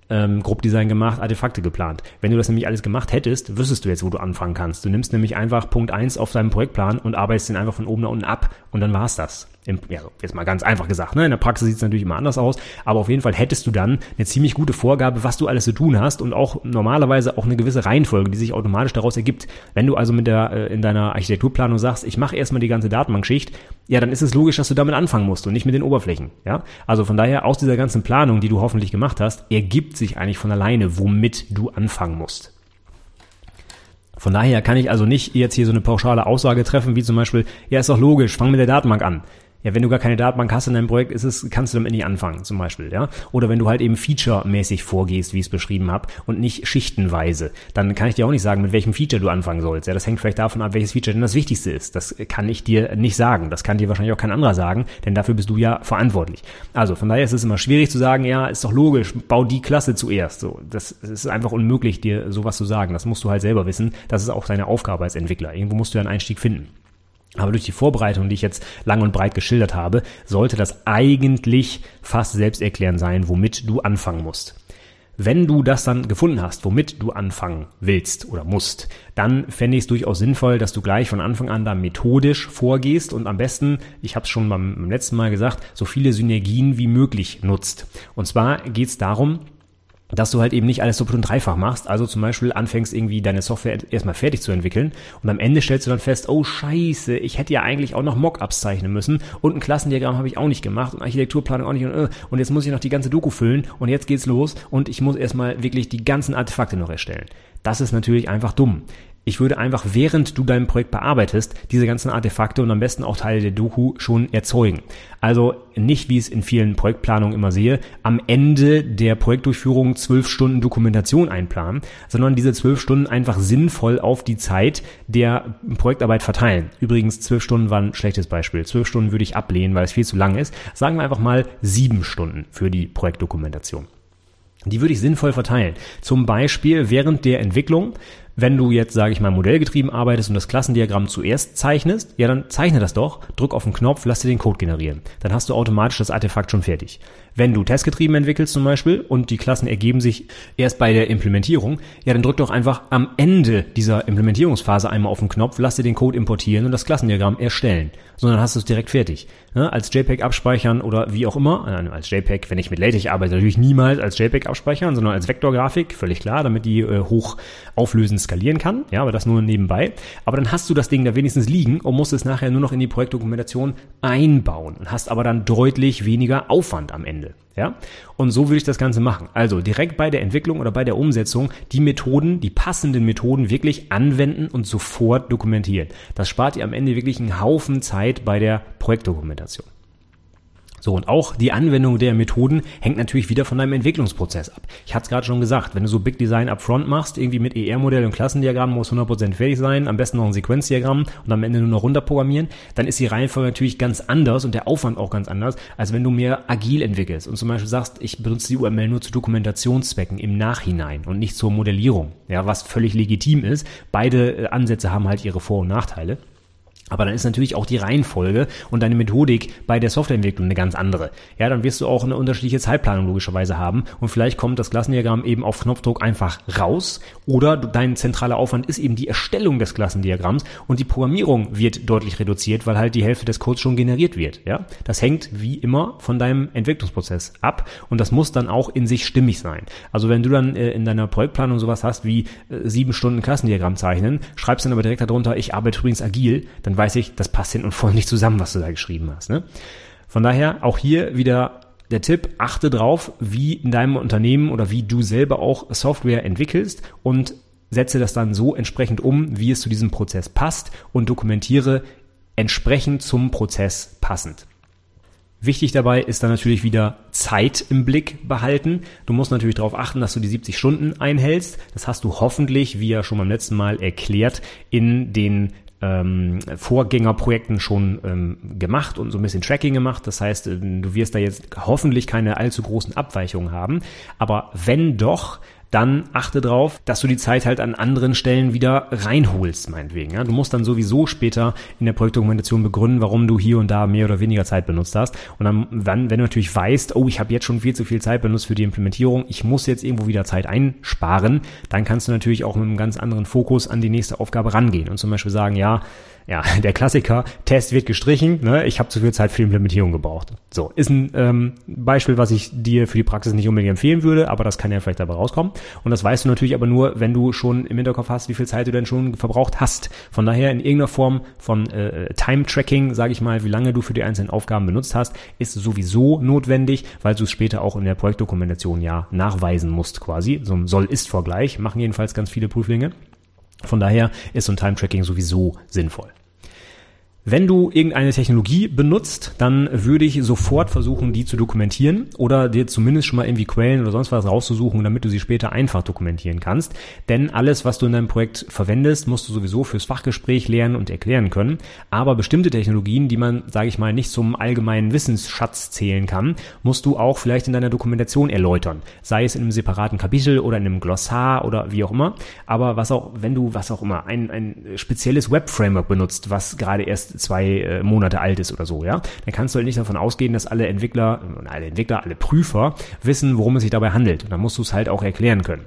Speaker 1: ähm, Grobdesign gemacht, Artefakte geplant. Wenn du das nämlich alles gemacht hättest, wüsstest du jetzt, wo du anfangen kannst. Du nimmst nämlich einfach Punkt eins auf deinem Projektplan und arbeitest den einfach von oben nach unten ab und dann war's das. Im, ja, jetzt mal ganz einfach gesagt, ne? in der Praxis sieht es natürlich immer anders aus, aber auf jeden Fall hättest du dann eine ziemlich gute Vorgabe, was du alles zu tun hast und auch normalerweise auch eine gewisse Reihenfolge, die sich automatisch daraus ergibt. Wenn du also mit der äh, in deiner Architekturplanung sagst, ich mache erstmal die ganze Datenbankschicht, ja, dann ist es logisch, dass du damit anfangen musst und nicht mit den Oberflächen. Ja, also von daher aus dieser ganzen Planung, die du hoffentlich gemacht hast, ergibt sich eigentlich von alleine, womit du anfangen musst. Von daher kann ich also nicht jetzt hier so eine pauschale Aussage treffen, wie zum Beispiel, ja, ist doch logisch, fang mit der Datenbank an. Ja, wenn du gar keine Datenbank hast in deinem Projekt, ist es, kannst du damit nicht anfangen, zum Beispiel, ja. Oder wenn du halt eben featuremäßig vorgehst, wie ich es beschrieben habe, und nicht schichtenweise, dann kann ich dir auch nicht sagen, mit welchem Feature du anfangen sollst. Ja, das hängt vielleicht davon ab, welches Feature denn das Wichtigste ist. Das kann ich dir nicht sagen. Das kann dir wahrscheinlich auch kein anderer sagen, denn dafür bist du ja verantwortlich. Also von daher ist es immer schwierig zu sagen, ja, ist doch logisch, bau die Klasse zuerst. So, das, ist einfach unmöglich, dir sowas zu sagen. Das musst du halt selber wissen. Das ist auch deine Aufgabe als Entwickler. Irgendwo musst du ja einen Einstieg finden. Aber durch die Vorbereitung, die ich jetzt lang und breit geschildert habe, sollte das eigentlich fast selbsterklärend sein, womit du anfangen musst. Wenn du das dann gefunden hast, womit du anfangen willst oder musst, dann fände ich es durchaus sinnvoll, dass du gleich von Anfang an da methodisch vorgehst und am besten, ich habe es schon beim, letzten Mal gesagt, so viele Synergien wie möglich nutzt. Und zwar geht es darum, dass du halt eben nicht alles doppelt und dreifach machst. Also zum Beispiel anfängst irgendwie deine Software erstmal fertig zu entwickeln und am Ende stellst du dann fest, oh scheiße, ich hätte ja eigentlich auch noch Mockups zeichnen müssen und ein Klassendiagramm habe ich auch nicht gemacht und Architekturplanung auch nicht und, äh, und jetzt muss ich noch die ganze Doku füllen und jetzt geht's los und ich muss erstmal wirklich die ganzen Artefakte noch erstellen. Das ist natürlich einfach dumm. Ich würde einfach, während du dein Projekt bearbeitest, diese ganzen Artefakte und am besten auch Teile der Doku schon erzeugen. Also nicht, wie ich es in vielen Projektplanungen immer sehe, am Ende der Projektdurchführung zwölf Stunden Dokumentation einplanen, sondern diese zwölf Stunden einfach sinnvoll auf die Zeit der Projektarbeit verteilen. Übrigens, zwölf Stunden war ein schlechtes Beispiel. Zwölf Stunden würde ich ablehnen, weil es viel zu lang ist. Sagen wir einfach mal sieben Stunden für die Projektdokumentation. Die würde ich sinnvoll verteilen. Zum Beispiel während der Entwicklung Wenn du jetzt, sage ich mal, modellgetrieben arbeitest und das Klassendiagramm zuerst zeichnest, ja, dann zeichne das doch, drück auf den Knopf, lass dir den Code generieren. Dann hast du automatisch das Artefakt schon fertig. Wenn du testgetrieben entwickelst zum Beispiel und die Klassen ergeben sich erst bei der Implementierung, ja, dann drück doch einfach am Ende dieser Implementierungsphase einmal auf den Knopf, lass dir den Code importieren und das Klassendiagramm erstellen. Sondern hast du es direkt fertig. Ja, als JPEG abspeichern oder wie auch immer, äh, als JPEG, wenn ich mit LaTeX arbeite, natürlich niemals als JPEG abspeichern, sondern als Vektorgrafik, völlig klar, damit die äh, hoch auflösend skalieren kann. Ja, aber das nur nebenbei. Aber dann hast du das Ding da wenigstens liegen und musst es nachher nur noch in die Projektdokumentation einbauen und hast aber dann deutlich weniger Aufwand am Ende. Ja? Und so würde ich das Ganze machen. Also direkt bei der Entwicklung oder bei der Umsetzung die Methoden, die passenden Methoden wirklich anwenden und sofort dokumentieren. Das spart ihr am Ende wirklich einen Haufen Zeit bei der Projektdokumentation. So, und auch die Anwendung der Methoden hängt natürlich wieder von deinem Entwicklungsprozess ab. Ich hatte es gerade schon gesagt, wenn du so Big Design upfront machst, irgendwie mit ER-Modell und Klassendiagramm muss 100% fertig sein, am besten noch ein Sequenzdiagramm und am Ende nur noch runterprogrammieren, dann ist die Reihenfolge natürlich ganz anders und der Aufwand auch ganz anders, als wenn du mehr agil entwickelst und zum Beispiel sagst, ich benutze die UML nur zu Dokumentationszwecken im Nachhinein und nicht zur Modellierung, ja, was völlig legitim ist. Beide äh, Ansätze haben halt ihre Vor- und Nachteile. Aber dann ist natürlich auch die Reihenfolge und deine Methodik bei der Softwareentwicklung eine ganz andere. Ja, dann wirst du auch eine unterschiedliche Zeitplanung logischerweise haben und vielleicht kommt das Klassendiagramm eben auf Knopfdruck einfach raus oder dein zentraler Aufwand ist eben die Erstellung des Klassendiagramms und die Programmierung wird deutlich reduziert, weil halt die Hälfte des Codes schon generiert wird. Ja, das hängt wie immer von deinem Entwicklungsprozess ab und das muss dann auch in sich stimmig sein. Also wenn du dann äh, in deiner Projektplanung sowas hast wie äh, sieben Stunden Klassendiagramm zeichnen, schreibst dann aber direkt darunter, ich arbeite übrigens agil, dann weiß ich, das passt hin und voll nicht zusammen, was du da geschrieben hast. Ne? Von daher auch hier wieder der Tipp, achte drauf, wie in deinem Unternehmen oder wie du selber auch Software entwickelst und setze das dann so entsprechend um, wie es zu diesem Prozess passt und dokumentiere entsprechend zum Prozess passend. Wichtig dabei ist dann natürlich wieder Zeit im Blick behalten. Du musst natürlich darauf achten, dass du die 70 Stunden einhältst. Das hast du hoffentlich, wie ja schon beim letzten Mal erklärt, in den ähm, Vorgängerprojekten schon ähm, gemacht und so ein bisschen Tracking gemacht. Das heißt, äh, du wirst da jetzt hoffentlich keine allzu großen Abweichungen haben. Aber wenn doch, dann achte drauf, dass du die Zeit halt an anderen Stellen wieder reinholst, meinetwegen. Ja? Du musst dann sowieso später in der Projektdokumentation begründen, warum du hier und da mehr oder weniger Zeit benutzt hast. Und dann, wenn, wenn du natürlich weißt, oh, ich habe jetzt schon viel zu viel Zeit benutzt für die Implementierung, ich muss jetzt irgendwo wieder Zeit einsparen, dann kannst du natürlich auch mit einem ganz anderen Fokus an die nächste Aufgabe rangehen und zum Beispiel sagen, ja, ja, *laughs* der Klassiker, Test wird gestrichen, ne? ich habe zu viel Zeit für die Implementierung gebraucht. So, ist ein ähm, Beispiel, was ich dir für die Praxis nicht unbedingt empfehlen würde, aber das kann ja vielleicht dabei rauskommen. Und das weißt du natürlich aber nur, wenn du schon im Hinterkopf hast, wie viel Zeit du denn schon verbraucht hast. Von daher in irgendeiner Form von äh, Time-Tracking, sage ich mal, wie lange du für die einzelnen Aufgaben benutzt hast, ist sowieso notwendig, weil du es später auch in der Projektdokumentation ja nachweisen musst quasi. So ein Soll-Ist-Vergleich machen jedenfalls ganz viele Prüflinge. Von daher ist so ein Time-Tracking sowieso sinnvoll. Wenn du irgendeine Technologie benutzt, dann würde ich sofort versuchen, die zu dokumentieren oder dir zumindest schon mal irgendwie Quellen oder sonst was rauszusuchen, damit du sie später einfach dokumentieren kannst. Denn alles, was du in deinem Projekt verwendest, musst du sowieso fürs Fachgespräch lernen und erklären können. Aber bestimmte Technologien, die man, sage ich mal, nicht zum allgemeinen Wissensschatz zählen kann, musst du auch vielleicht in deiner Dokumentation erläutern. Sei es in einem separaten Kapitel oder in einem Glossar oder wie auch immer. Aber was auch, wenn du, was auch immer, ein, ein spezielles Web-Framework benutzt, was gerade erst zwei äh, Monate alt ist oder so, ja, dann kannst du halt nicht davon ausgehen, dass alle Entwickler, alle Entwickler, alle Prüfer wissen, worum es sich dabei handelt. Und dann musst du es halt auch erklären können.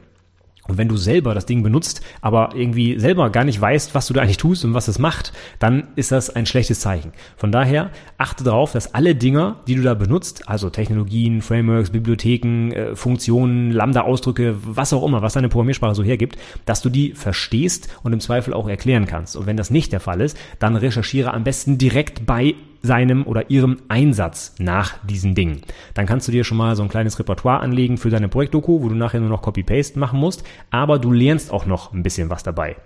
Speaker 1: Und wenn du selber das Ding benutzt, aber irgendwie selber gar nicht weißt, was du da eigentlich tust und was es macht, dann ist das ein schlechtes Zeichen. Von daher achte darauf, dass alle Dinge, die du da benutzt, also Technologien, Frameworks, Bibliotheken, äh, Funktionen, Lambda-Ausdrücke, was auch immer, was deine Programmiersprache so hergibt, dass du die verstehst und im Zweifel auch erklären kannst. Und wenn das nicht der Fall ist, dann recherchiere am besten direkt bei seinem oder ihrem Einsatz nach diesen Dingen. Dann kannst du dir schon mal so ein kleines Repertoire anlegen für deine Projektdoku, wo du nachher nur noch Copy-Paste machen musst, aber du lernst auch noch ein bisschen was dabei.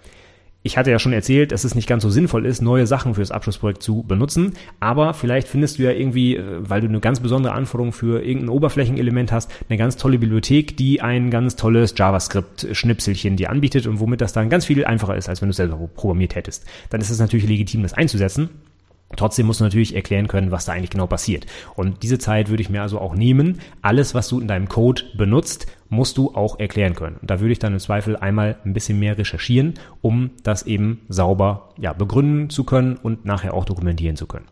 Speaker 1: Ich hatte ja schon erzählt, dass es nicht ganz so sinnvoll ist, neue Sachen fürs Abschlussprojekt zu benutzen, aber vielleicht findest du ja irgendwie, äh, weil du eine ganz besondere Anforderung für irgendein Oberflächenelement hast, eine ganz tolle Bibliothek, die ein ganz tolles JavaScript-Schnipselchen dir anbietet und womit das dann ganz viel einfacher ist, als wenn du es selber programmiert hättest. Dann ist es natürlich legitim, das einzusetzen. Trotzdem musst du natürlich erklären können, was da eigentlich genau passiert. Und diese Zeit würde ich mir also auch nehmen. Alles, was du in deinem Code benutzt, musst du auch erklären können. Und da würde ich dann im Zweifel einmal ein bisschen mehr recherchieren, um das eben sauber ja, begründen zu können und nachher auch dokumentieren zu können.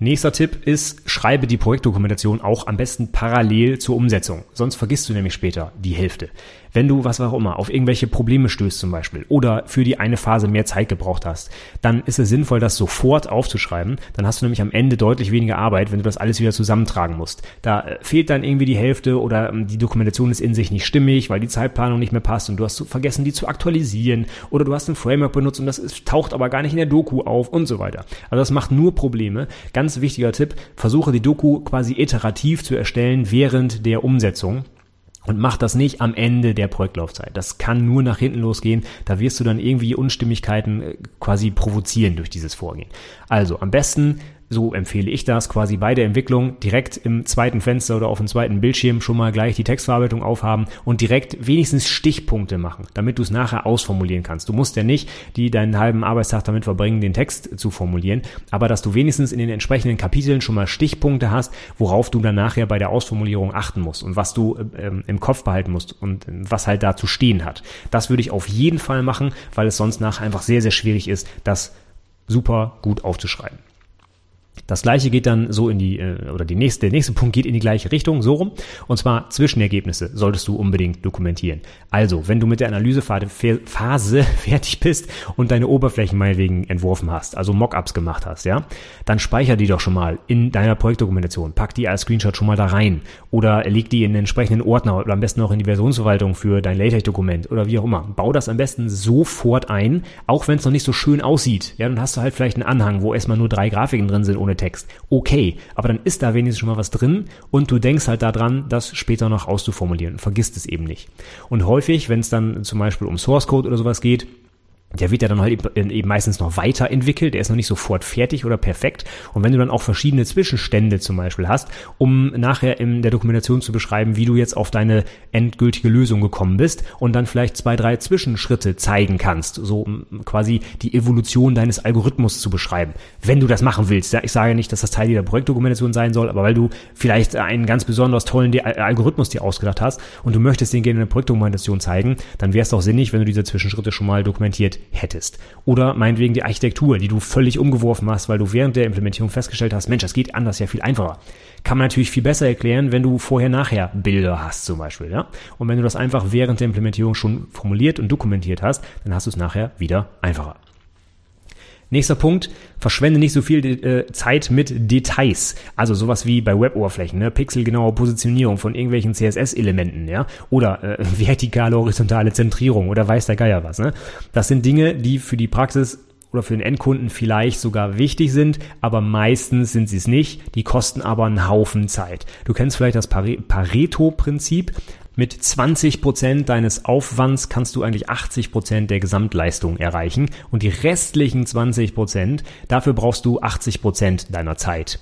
Speaker 1: Nächster Tipp ist, schreibe die Projektdokumentation auch am besten parallel zur Umsetzung. Sonst vergisst du nämlich später die Hälfte. Wenn du, was auch immer, auf irgendwelche Probleme stößt zum Beispiel oder für die eine Phase mehr Zeit gebraucht hast, dann ist es sinnvoll, das sofort aufzuschreiben. Dann hast du nämlich am Ende deutlich weniger Arbeit, wenn du das alles wieder zusammentragen musst. Da äh, fehlt dann irgendwie die Hälfte oder ähm, die Dokumentation ist in sich nicht stimmig, weil die Zeitplanung nicht mehr passt und du hast vergessen, die zu aktualisieren oder du hast ein Framework benutzt und das taucht aber gar nicht in der Doku auf und so weiter. Also das macht nur Probleme. Ganz wichtiger Tipp, versuche die Doku quasi iterativ zu erstellen während der Umsetzung und mach das nicht am Ende der Projektlaufzeit. Das kann nur nach hinten losgehen. Da wirst du dann irgendwie Unstimmigkeiten äh, quasi provozieren durch dieses Vorgehen. Also am besten so empfehle ich das, quasi bei der Entwicklung direkt im zweiten Fenster oder auf dem zweiten Bildschirm schon mal gleich die Textverarbeitung aufhaben und direkt wenigstens Stichpunkte machen, damit du es nachher ausformulieren kannst. Du musst ja nicht die deinen halben Arbeitstag damit verbringen, den Text zu formulieren, aber dass du wenigstens in den entsprechenden Kapiteln schon mal Stichpunkte hast, worauf du dann nachher bei der Ausformulierung achten musst und was du ähm, im Kopf behalten musst und ähm, was halt da zu stehen hat. Das würde ich auf jeden Fall machen, weil es sonst nachher einfach sehr, sehr schwierig ist, das super gut aufzuschreiben. Das gleiche geht dann so in die, äh, oder die nächste, der nächste Punkt geht in die gleiche Richtung, so rum. Und zwar Zwischenergebnisse solltest du unbedingt dokumentieren. Also, wenn du mit der Analysephase *laughs* fertig bist und deine Oberflächen meinetwegen entworfen hast, also Mockups gemacht hast, ja, dann speicher die doch schon mal in deiner Projektdokumentation. Pack die als Screenshot schon mal da rein. Oder leg die in den entsprechenden Ordner oder am besten auch in die Versionsverwaltung für dein LaTeX-Dokument oder wie auch immer. Bau das am besten sofort ein, auch wenn es noch nicht so schön aussieht. Ja, dann hast du halt vielleicht einen Anhang, wo erstmal nur drei Grafiken drin sind ohne Text. Okay, aber dann ist da wenigstens schon mal was drin und du denkst halt daran, das später noch auszuformulieren. Vergisst es eben nicht. Und häufig, wenn es dann zum Beispiel um Source Code oder sowas geht, der wird ja dann halt eben meistens noch weiterentwickelt, der ist noch nicht sofort fertig oder perfekt. Und wenn du dann auch verschiedene Zwischenstände zum Beispiel hast, um nachher in der Dokumentation zu beschreiben, wie du jetzt auf deine endgültige Lösung gekommen bist und dann vielleicht zwei, drei Zwischenschritte zeigen kannst, so um quasi die Evolution deines Algorithmus zu beschreiben. Wenn du das machen willst, ich sage nicht, dass das Teil dieser Projektdokumentation sein soll, aber weil du vielleicht einen ganz besonders tollen Algorithmus dir ausgedacht hast und du möchtest den gerne in der Projektdokumentation zeigen, dann wäre es doch sinnig, wenn du diese Zwischenschritte schon mal dokumentiert hättest. Oder meinetwegen die Architektur, die du völlig umgeworfen hast, weil du während der Implementierung festgestellt hast, Mensch, das geht anders ja viel einfacher. Kann man natürlich viel besser erklären, wenn du vorher-nachher Bilder hast zum Beispiel. Ja? Und wenn du das einfach während der Implementierung schon formuliert und dokumentiert hast, dann hast du es nachher wieder einfacher. Nächster Punkt, verschwende nicht so viel äh, Zeit mit Details. Also sowas wie bei Web-Oberflächen, ne? pixelgenaue Positionierung von irgendwelchen CSS-Elementen, ja, oder äh, *laughs* vertikale, horizontale Zentrierung oder weiß der Geier was. Ne? Das sind Dinge, die für die Praxis oder für den Endkunden vielleicht sogar wichtig sind, aber meistens sind sie es nicht. Die kosten aber einen Haufen Zeit. Du kennst vielleicht das Pareto-Prinzip. Mit 20 Prozent deines Aufwands kannst du eigentlich 80 Prozent der Gesamtleistung erreichen und die restlichen 20 Prozent, dafür brauchst du 80 Prozent deiner Zeit.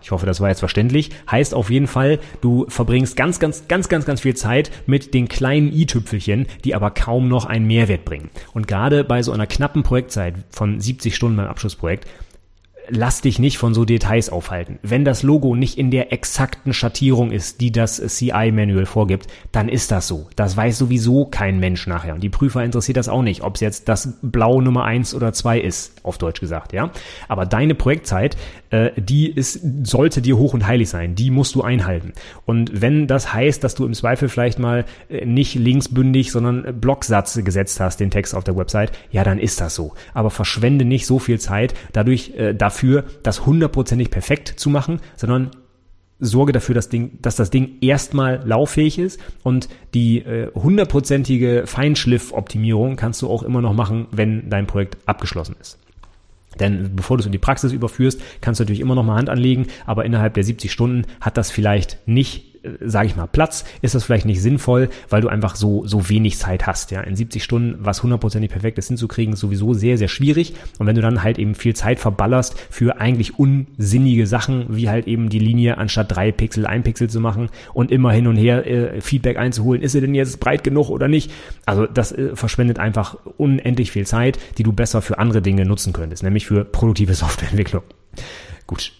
Speaker 1: Ich hoffe, das war jetzt verständlich. Heißt auf jeden Fall, du verbringst ganz, ganz, ganz, ganz, ganz viel Zeit mit den kleinen i-Tüpfelchen, die aber kaum noch einen Mehrwert bringen. Und gerade bei so einer knappen Projektzeit von 70 Stunden beim Abschlussprojekt lass dich nicht von so Details aufhalten. Wenn das Logo nicht in der exakten Schattierung ist, die das CI-Manual vorgibt, dann ist das so. Das weiß sowieso kein Mensch nachher. Und die Prüfer interessiert das auch nicht, ob es jetzt das Blau Nummer eins oder zwei ist, auf Deutsch gesagt, ja. Aber deine Projektzeit, äh, die ist, sollte dir hoch und heilig sein. Die musst du einhalten. Und wenn das heißt, dass du im Zweifel vielleicht mal äh, nicht linksbündig, sondern Blocksatz gesetzt hast, den Text auf der Website, ja, dann ist das so. Aber verschwende nicht so viel Zeit dadurch, äh, dafür, das hundertprozentig perfekt zu machen, sondern sorge dafür, dass, Ding, dass das Ding erstmal lauffähig ist und die äh, hundertprozentige Feinschliff-Optimierung kannst du auch immer noch machen, wenn dein Projekt abgeschlossen ist. Denn bevor du es in die Praxis überführst, kannst du natürlich immer noch mal Hand anlegen, aber innerhalb der 70 Stunden hat das vielleicht nicht sage ich mal, Platz ist das vielleicht nicht sinnvoll, weil du einfach so, so wenig Zeit hast. Ja, in 70 Stunden was hundertprozentig perfektes hinzukriegen, ist sowieso sehr, sehr schwierig. Und wenn du dann halt eben viel Zeit verballerst für eigentlich unsinnige Sachen, wie halt eben die Linie anstatt drei Pixel ein Pixel zu machen und immer hin und her äh, Feedback einzuholen, ist sie denn jetzt breit genug oder nicht? Also das äh, verschwendet einfach unendlich viel Zeit, die du besser für andere Dinge nutzen könntest, nämlich für produktive *laughs* Softwareentwicklung. Gut,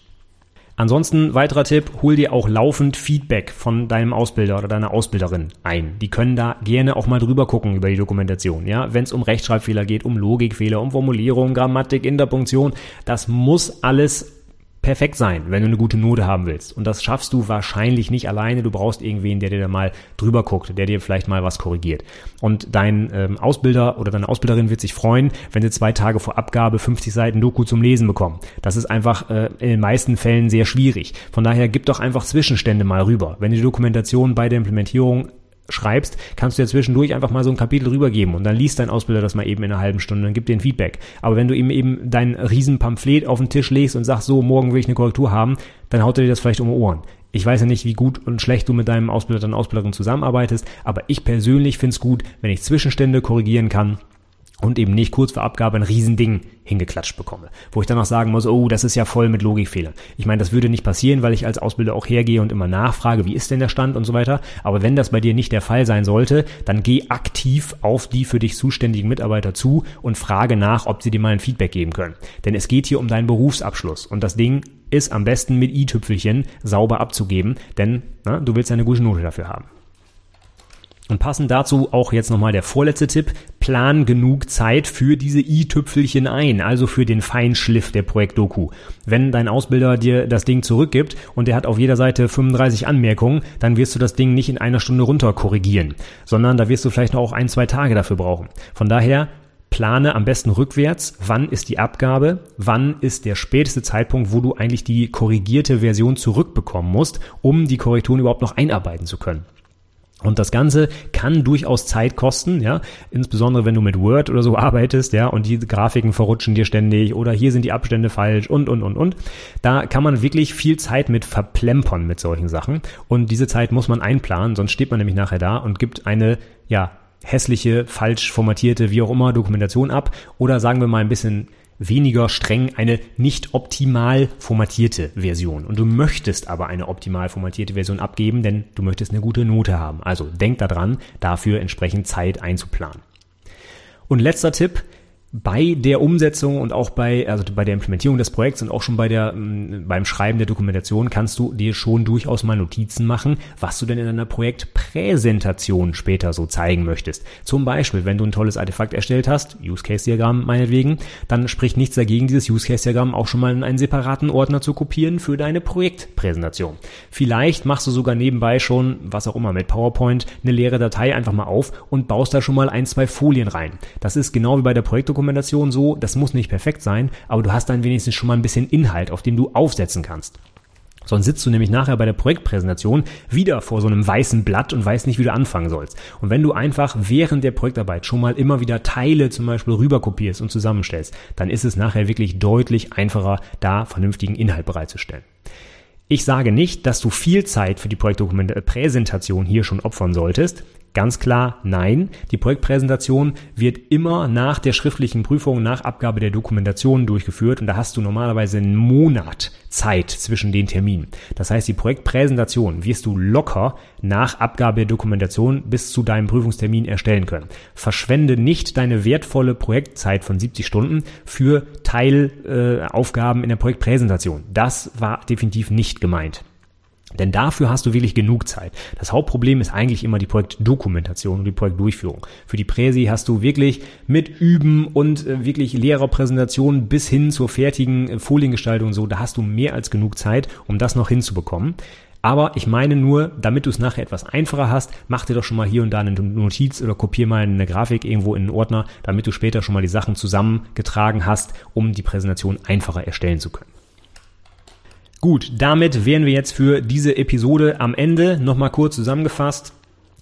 Speaker 1: Ansonsten weiterer Tipp, hol dir auch laufend Feedback von deinem Ausbilder oder deiner Ausbilderin ein. Die können da gerne auch mal drüber gucken über die Dokumentation. Ja, wenn es um Rechtschreibfehler geht, um Logikfehler, um Formulierung, Grammatik, Interpunktion, das muss alles perfekt sein, wenn du eine gute Note haben willst. Und das schaffst du wahrscheinlich nicht alleine. Du brauchst irgendwen, der dir da mal drüber guckt, der dir vielleicht mal was korrigiert. Und dein ähm, Ausbilder oder deine Ausbilderin wird sich freuen, wenn sie zwei Tage vor Abgabe 50 Seiten Doku zum Lesen bekommen. Das ist einfach äh, in den meisten Fällen sehr schwierig. Von daher gib doch einfach Zwischenstände mal rüber. Wenn die Dokumentation bei der Implementierung schreibst, kannst du ja zwischendurch einfach mal so ein Kapitel rübergeben und dann liest dein Ausbilder das mal eben in einer halben Stunde und gibt dir ein Feedback. Aber wenn du ihm eben dein Riesenpamphlet auf den Tisch legst und sagst, so, morgen will ich eine Korrektur haben, dann haut er dir das vielleicht um die Ohren. Ich weiß ja nicht, wie gut und schlecht du mit deinem Ausbilder, deiner Ausbilderin zusammenarbeitest, aber ich persönlich finde es gut, wenn ich Zwischenstände korrigieren kann und eben nicht kurz vor Abgabe ein Riesending hingeklatscht bekomme, wo ich dann auch sagen muss, oh, das ist ja voll mit Logikfehlern. Ich meine, das würde nicht passieren, weil ich als Ausbilder auch hergehe und immer nachfrage, wie ist denn der Stand und so weiter. Aber wenn das bei dir nicht der Fall sein sollte, dann geh aktiv auf die für dich zuständigen Mitarbeiter zu und frage nach, ob sie dir mal ein Feedback geben können. Denn es geht hier um deinen Berufsabschluss und das Ding ist am besten mit i-Tüpfelchen sauber abzugeben, denn na, du willst eine gute Note dafür haben. Und passend dazu auch jetzt nochmal der vorletzte Tipp. Plan genug Zeit für diese i-Tüpfelchen ein, also für den Feinschliff der Projektdoku. Wenn dein Ausbilder dir das Ding zurückgibt und der hat auf jeder Seite 35 Anmerkungen, dann wirst du das Ding nicht in einer Stunde runter korrigieren, sondern da wirst du vielleicht noch auch ein, zwei Tage dafür brauchen. Von daher plane am besten rückwärts, wann ist die Abgabe, wann ist der späteste Zeitpunkt, wo du eigentlich die korrigierte Version zurückbekommen musst, um die Korrekturen überhaupt noch einarbeiten zu können. Und das Ganze kann durchaus Zeit kosten, ja, insbesondere wenn du mit Word oder so arbeitest, ja, und die Grafiken verrutschen dir ständig oder hier sind die Abstände falsch und, und, und, und. Da kann man wirklich viel Zeit mit verplempern mit solchen Sachen. Und diese Zeit muss man einplanen, sonst steht man nämlich nachher da und gibt eine, ja, hässliche, falsch formatierte, wie auch immer, Dokumentation ab. Oder sagen wir mal ein bisschen weniger streng eine nicht optimal formatierte Version. Und du möchtest aber eine optimal formatierte Version abgeben, denn du möchtest eine gute Note haben. Also denk daran, dafür entsprechend Zeit einzuplanen. Und letzter Tipp, bei der Umsetzung und auch bei, also bei der Implementierung des Projekts und auch schon bei der, mm, beim Schreiben der Dokumentation kannst du dir schon durchaus mal Notizen machen, was du denn in deiner Projektpräsentation später so zeigen möchtest. Zum Beispiel, wenn du ein tolles Artefakt erstellt hast, Use Case Diagramm meinetwegen, dann spricht nichts dagegen, dieses Use Case Diagramm auch schon mal in einen separaten Ordner zu kopieren für deine Projektpräsentation. Vielleicht machst du sogar nebenbei schon, was auch immer mit PowerPoint, eine leere Datei einfach mal auf und baust da schon mal ein, zwei Folien rein. Das ist genau wie bei der Projektdokumentation Dokumentation so, das muss nicht perfekt sein, aber du hast dann wenigstens schon mal ein bisschen Inhalt, auf dem du aufsetzen kannst. Sonst sitzt du nämlich nachher bei der Projektpräsentation wieder vor so einem weißen Blatt und weißt nicht, wie du anfangen sollst. Und wenn du einfach während der Projektarbeit schon mal immer wieder Teile zum Beispiel rüberkopierst und zusammenstellst, dann ist es nachher wirklich deutlich einfacher, da vernünftigen Inhalt bereitzustellen. Ich sage nicht, dass du viel Zeit für die Projektpräsentation hier schon opfern solltest. Ganz klar, nein. Die Projektpräsentation wird immer nach der schriftlichen Prüfung, nach Abgabe der Dokumentation durchgeführt und da hast du normalerweise einen Monat Zeit zwischen den Terminen. Das heißt, die Projektpräsentation wirst du locker nach Abgabe der Dokumentation bis zu deinem Prüfungstermin erstellen können. Verschwende nicht deine wertvolle Projektzeit von 70 Stunden für Teilaufgaben äh, in der Projektpräsentation. Das war definitiv nicht gemeint. Denn dafür hast du wirklich genug Zeit. Das Hauptproblem ist eigentlich immer die Projektdokumentation und die Projektdurchführung. Für die Präsi hast du wirklich mit Üben und äh, wirklich Lehrerpräsentationen bis hin zur fertigen äh, Foliengestaltung so, da hast du mehr als genug Zeit, um das noch hinzubekommen. Aber ich meine nur, damit du es nachher etwas einfacher hast, mach dir doch schon mal hier und da eine Notiz oder kopier mal eine Grafik irgendwo in einen Ordner, damit du später schon mal die Sachen zusammengetragen hast, um die Präsentation einfacher erstellen zu können. Gut, damit wären wir jetzt für diese Episode am Ende. Nochmal kurz zusammengefasst.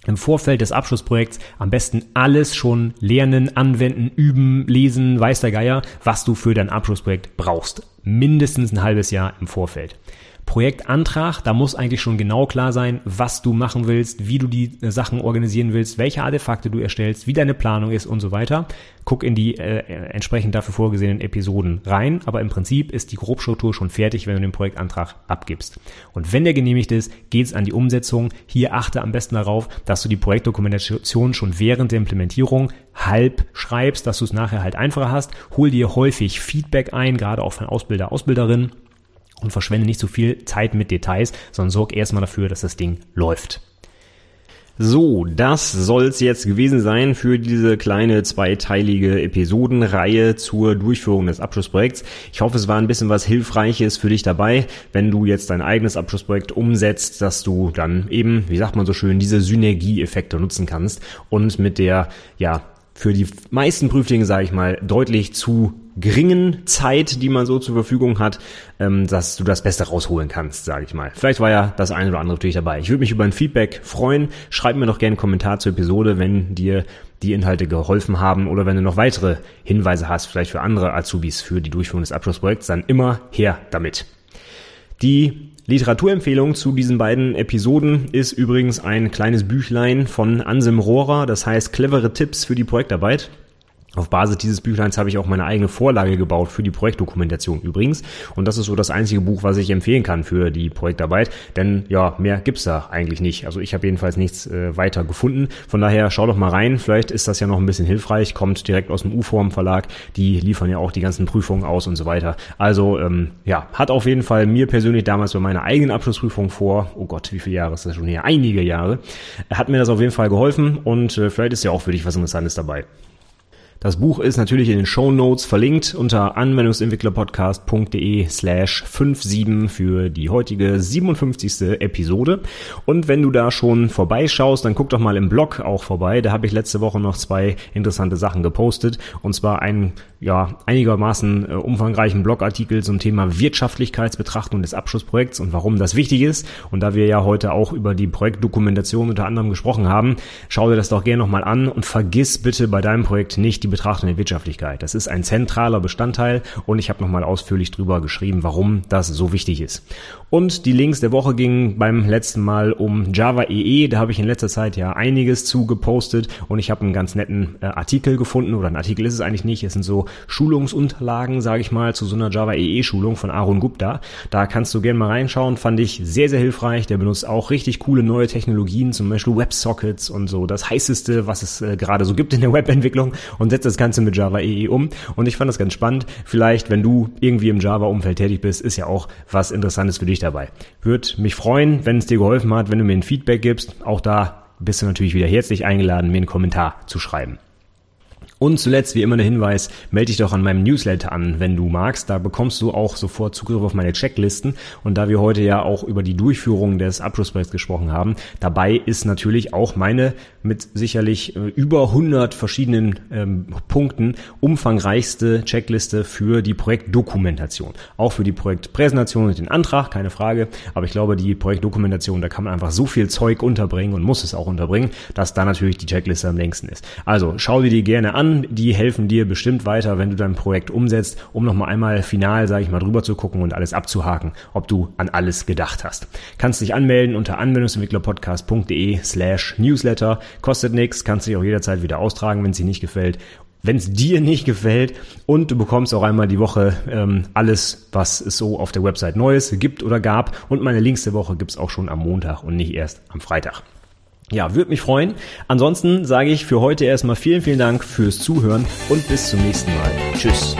Speaker 1: Im Vorfeld des Abschlussprojekts am besten alles schon lernen, anwenden, üben, lesen, weiß der Geier, was du für dein Abschlussprojekt brauchst. Mindestens ein halbes Jahr im Vorfeld. Projektantrag, da muss eigentlich schon genau klar sein, was du machen willst, wie du die äh, Sachen organisieren willst, welche Artefakte du erstellst, wie deine Planung ist und so weiter. Guck in die äh, entsprechend dafür vorgesehenen Episoden rein, aber im Prinzip ist die Grobstruktur schon fertig, wenn du den Projektantrag abgibst. Und wenn der genehmigt ist, geht's an die Umsetzung. Hier achte am besten darauf, dass du die Projektdokumentation schon während der Implementierung halb schreibst, dass du es nachher halt einfacher hast. Hol dir häufig Feedback ein, gerade auch von Ausbilder, Ausbilderinnen und verschwende nicht so viel Zeit mit Details, sondern sorg erstmal dafür, dass das Ding läuft. So, das soll's jetzt gewesen sein für diese kleine zweiteilige Episodenreihe zur Durchführung des Abschlussprojekts. Ich hoffe, es war ein bisschen was Hilfreiches für dich dabei, wenn du jetzt dein eigenes Abschlussprojekt umsetzt, dass du dann eben, wie sagt man so schön, diese Synergieeffekte nutzen kannst und mit der, ja, für die meisten Prüflinge, sage ich mal, deutlich zu geringen Zeit, die man so zur Verfügung hat, ähm, dass du das Beste rausholen kannst, sage ich mal. Vielleicht war ja das eine oder andere natürlich dabei. Ich würde mich über ein Feedback freuen. Schreib mir doch gerne einen Kommentar zur Episode, wenn dir die Inhalte geholfen haben oder wenn du noch weitere Hinweise hast, vielleicht für andere Azubis für die Durchführung des Abschlussprojekts, dann immer her damit. Die Literaturempfehlung zu diesen beiden Episoden ist übrigens ein kleines Büchlein von Anselm Rohrer, das heißt clevere Tipps für die Projektarbeit. Auf Basis dieses Büchleins habe ich auch meine eigene Vorlage gebaut für die Projektdokumentation übrigens. Und das ist so das einzige Buch, was ich empfehlen kann für die Projektarbeit. Denn ja, mehr gibt's da eigentlich nicht. Also ich habe jedenfalls nichts äh, weiter gefunden. Von daher schau doch mal rein. Vielleicht ist das ja noch ein bisschen hilfreich. Kommt direkt aus dem U-Form Verlag. Die liefern ja auch die ganzen Prüfungen aus und so weiter. Also ähm, ja, hat auf jeden Fall mir persönlich damals bei meiner eigenen Abschlussprüfung vor, oh Gott, wie viele Jahre ist das schon her? Einige Jahre. Hat mir das auf jeden Fall geholfen und äh, vielleicht ist ja auch für dich was Interessantes dabei. Das Buch ist natürlich in den Show Notes verlinkt unter anwendungsentwicklerpodcast.de slash 57 für die heutige 57. Episode. Und wenn du da schon vorbeischaust, dann guck doch mal im Blog auch vorbei. Da habe ich letzte Woche noch zwei interessante Sachen gepostet. Und zwar einen ja, einigermaßen äh, umfangreichen Blogartikel zum Thema Wirtschaftlichkeitsbetrachtung des Abschlussprojekts und warum das wichtig ist. Und da wir ja heute auch über die Projektdokumentation unter anderem gesprochen haben, schau dir das doch gerne nochmal an und vergiss bitte bei deinem Projekt nicht die Betrachtung der Wirtschaftlichkeit. Das ist ein zentraler Bestandteil und ich habe nochmal ausführlich drüber geschrieben, warum das so wichtig ist. Und die Links der Woche gingen beim letzten Mal um Java EE. Da habe ich in letzter Zeit ja einiges zu gepostet und ich habe einen ganz netten äh, Artikel gefunden oder ein Artikel ist es eigentlich nicht. Es sind so Schulungsunterlagen, sage ich mal, zu so einer Java EE Schulung von Aaron Gupta. Da kannst du gerne mal reinschauen. Fand ich sehr, sehr hilfreich. Der benutzt auch richtig coole neue Technologien, zum Beispiel WebSockets und so das heißeste, was es äh, gerade so gibt in der Webentwicklung und setzt das Ganze mit Java EE um. Und ich fand das ganz spannend. Vielleicht, wenn du irgendwie im Java-Umfeld tätig bist, ist ja auch was Interessantes für dich dabei. Würde mich freuen, wenn es dir geholfen hat, wenn du mir ein Feedback gibst. Auch da bist du natürlich wieder herzlich eingeladen, mir einen Kommentar zu schreiben. Und zuletzt, wie immer, der Hinweis, melde dich doch an meinem Newsletter an, wenn du magst. Da bekommst du auch sofort Zugriff auf meine Checklisten. Und da wir heute ja auch über die Durchführung des Abschlussprojekts gesprochen haben, dabei ist natürlich auch meine mit sicherlich äh, über 100 verschiedenen ähm, Punkten umfangreichste Checkliste für die Projektdokumentation. Auch für die Projektpräsentation und den Antrag, keine Frage. Aber ich glaube, die Projektdokumentation, da kann man einfach so viel Zeug unterbringen und muss es auch unterbringen, dass da natürlich die Checkliste am längsten ist. Also schau dir die gerne an die helfen dir bestimmt weiter, wenn du dein Projekt umsetzt, um nochmal einmal final, sage ich mal, drüber zu gucken und alles abzuhaken, ob du an alles gedacht hast. Kannst dich anmelden unter anwendungsentwicklerpodcast.de slash newsletter. Kostet nichts, kannst dich auch jederzeit wieder austragen, wenn es dir nicht gefällt wenn es dir nicht gefällt und du bekommst auch einmal die Woche ähm, alles, was es so auf der Website Neues gibt oder gab. Und meine Links der Woche gibt's auch schon am Montag und nicht erst am Freitag. Ja, würde mich freuen. Ansonsten sage ich für heute erstmal vielen, vielen Dank fürs Zuhören und bis zum nächsten Mal. Tschüss.